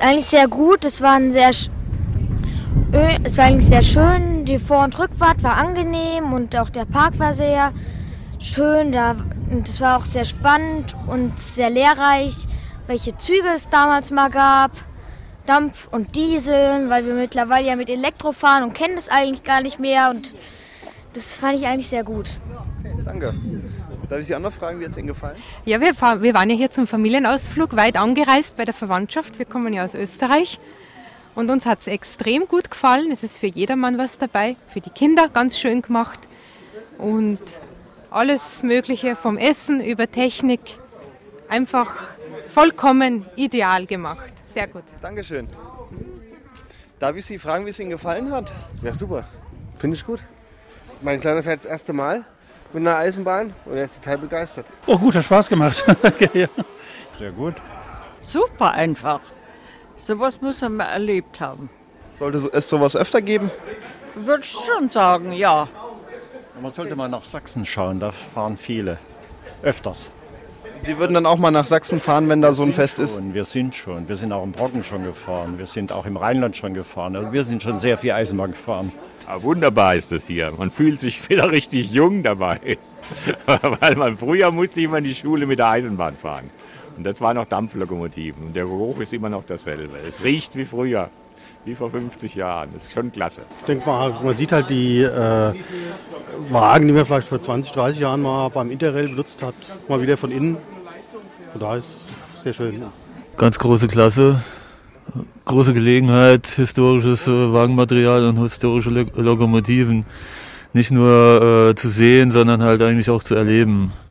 Eigentlich sehr gut. Es war ein sehr es war eigentlich sehr schön. Die Vor- und Rückfahrt war angenehm und auch der Park war sehr schön. Da, und es war auch sehr spannend und sehr lehrreich, welche Züge es damals mal gab. Dampf und Diesel, weil wir mittlerweile ja mit Elektro fahren und kennen das eigentlich gar nicht mehr. Und das fand ich eigentlich sehr gut. Danke. Darf ich Sie auch noch fragen, wie hat es Ihnen gefallen? Ja, wir, fahren, wir waren ja hier zum Familienausflug weit angereist bei der Verwandtschaft. Wir kommen ja aus Österreich. Und uns hat es extrem gut gefallen. Es ist für jedermann was dabei, für die Kinder ganz schön gemacht. Und alles Mögliche vom Essen über Technik einfach vollkommen ideal gemacht. Sehr gut. Dankeschön. Darf ich Sie fragen, wie es Ihnen gefallen hat? Ja, super. Finde ich gut. Mein Kleiner fährt das erste Mal mit einer Eisenbahn und er ist total begeistert. Oh, gut, hat Spaß gemacht. Sehr gut. Super einfach. Sowas muss man erlebt haben. Sollte es sowas öfter geben? Würde ich schon sagen, ja. Man sollte mal nach Sachsen schauen, da fahren viele. Öfters. Sie würden dann auch mal nach Sachsen fahren, wenn da so ein Fest schon, ist? Wir sind schon. Wir sind auch im Brocken schon gefahren. Wir sind auch im Rheinland schon gefahren. Also wir sind schon sehr viel Eisenbahn gefahren. Ja, wunderbar ist es hier. Man fühlt sich wieder richtig jung dabei. Weil man früher musste immer in die Schule mit der Eisenbahn fahren. Und das waren noch Dampflokomotiven. Und der Geruch ist immer noch dasselbe. Es riecht wie früher, wie vor 50 Jahren. Das ist schon klasse. Ich denke mal, man sieht halt die äh, Wagen, die man vielleicht vor 20, 30 Jahren mal beim Interrail benutzt hat, mal wieder von innen. Von daher ist es sehr schön. Ganz große Klasse. Große Gelegenheit, historisches äh, Wagenmaterial und historische Lo Lokomotiven nicht nur äh, zu sehen, sondern halt eigentlich auch zu erleben.